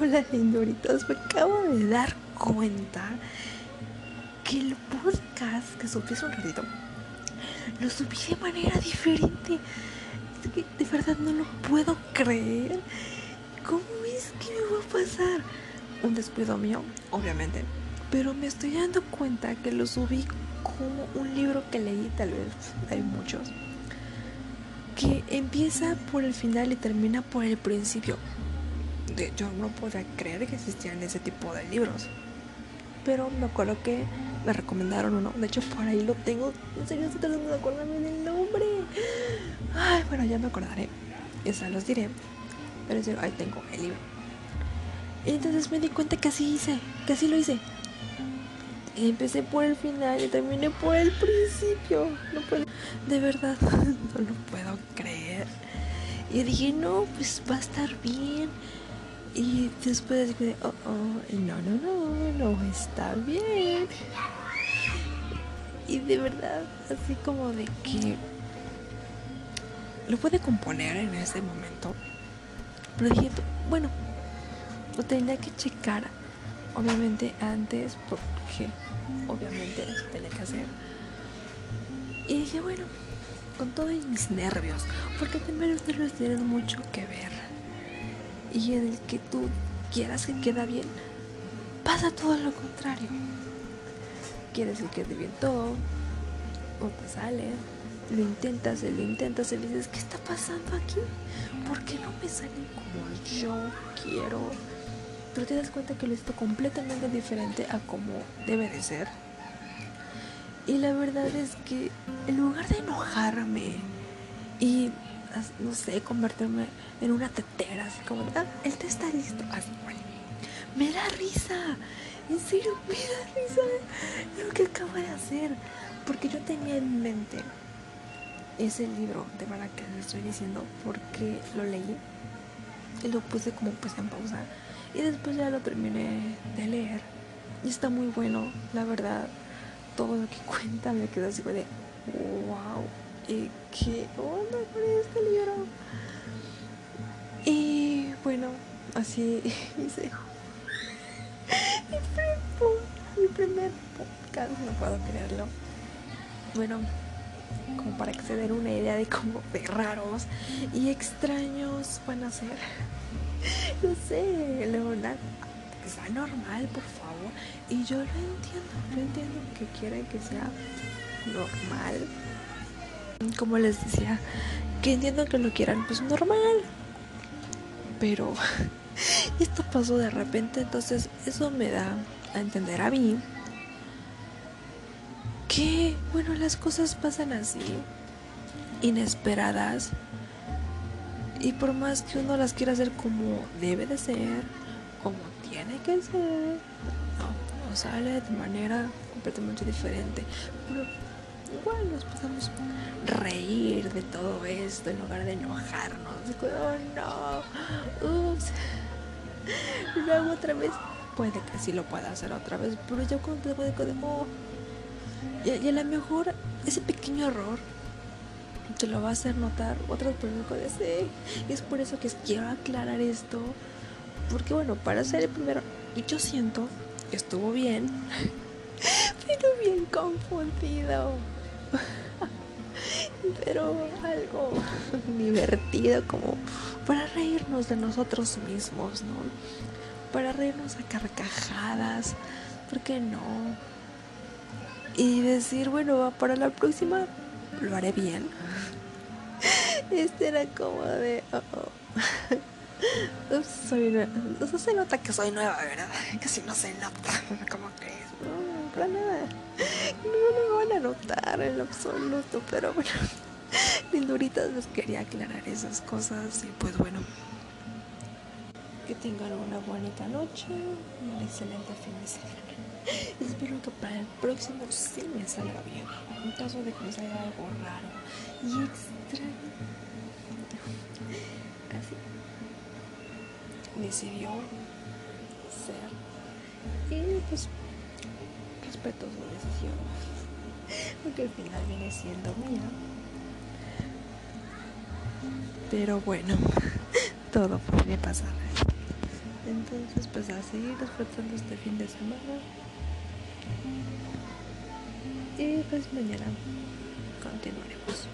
Hola linduritos, me acabo de dar cuenta que el podcast que subí hace un ratito lo subí de manera diferente. Es que de verdad no lo puedo creer. ¿Cómo es que me va a pasar? Un descuido mío, obviamente. Pero me estoy dando cuenta que lo subí como un libro que leí, tal vez hay muchos, que empieza por el final y termina por el principio. De, yo no podía creer que existían ese tipo de libros. Pero me acuerdo que me recomendaron uno. De hecho, por ahí lo tengo. En serio, estoy tratando de acordarme del nombre. Ay, bueno, ya me acordaré. Esa los diré. Pero en ahí tengo el libro. Y entonces me di cuenta que así hice. Que así lo hice. Empecé por el final y terminé por el principio. No puedo. De verdad, no lo puedo creer. Y dije, no, pues va a estar bien. Y después dije, oh, oh, no, no, no, no está bien. Y de verdad, así como de que lo puede componer en ese momento. Pero dije, bueno, lo tenía que checar, obviamente antes, porque obviamente eso tenía que hacer. Y dije, bueno, con todos mis nervios, porque también los nervios tienen mucho que ver y en el que tú quieras que queda bien, pasa todo lo contrario. Quieres que quede bien todo, o te sale, lo intentas, lo intentas y le dices, ¿qué está pasando aquí? ¿Por qué no me sale como yo quiero? Pero te das cuenta que lo estoy completamente diferente a como debe de ser. Y la verdad es que en lugar de enojarme no sé, convertirme en una tetera, así como, ah, el té está listo. Me da risa, en serio, me da risa lo que acabo de hacer, porque yo tenía en mente ese libro de para que estoy diciendo, porque lo leí y lo puse como pues en pausa y después ya lo terminé de leer y está muy bueno, la verdad, todo lo que cuenta me quedó así de wow y qué onda con este libro. Y bueno, así hice mi primer podcast, no puedo creerlo. Bueno, como para que se den una idea de cómo de raros y extraños van a ser. No sé, Leonardo, sea normal, por favor. Y yo lo entiendo, yo entiendo que quieren que sea normal como les decía, que entiendo que lo quieran, pues normal. Pero esto pasó de repente, entonces eso me da a entender a mí que, bueno, las cosas pasan así, inesperadas. Y por más que uno las quiera hacer como debe de ser, como tiene que ser, no, no sale de manera completamente diferente. Igual nos podemos reír de todo esto en lugar de enojarnos. Oh no, ups. Luego otra vez, puede que sí lo pueda hacer otra vez, pero yo cuando de como. Y, y a lo mejor ese pequeño error te lo va a hacer notar otras personas puede ser. Y es por eso que quiero aclarar esto. Porque bueno, para ser el primero, y yo siento que estuvo bien, pero bien confundido. Pero algo divertido como para reírnos de nosotros mismos, ¿no? Para reírnos a carcajadas, ¿por qué no? Y decir, bueno, para la próxima lo haré bien. Este era como de, oh, oh. soy nueva. No se nota que soy nueva, ¿verdad? Casi no se nota. Como que no, para nada. No me van a notar en absoluto, pero bueno. Linduritas les quería aclarar esas cosas y pues bueno. Que tengan una bonita noche, un excelente fin de semana. Espero que para el próximo sí me salga bien. En caso de que me salga algo raro y extraño. Así. Decidió ser. Y pues respeto su decisión. Porque al final viene siendo mía. Pero bueno, todo puede pasar. Entonces, pues a seguir disfrutando este fin de semana. Y pues mañana continuaremos.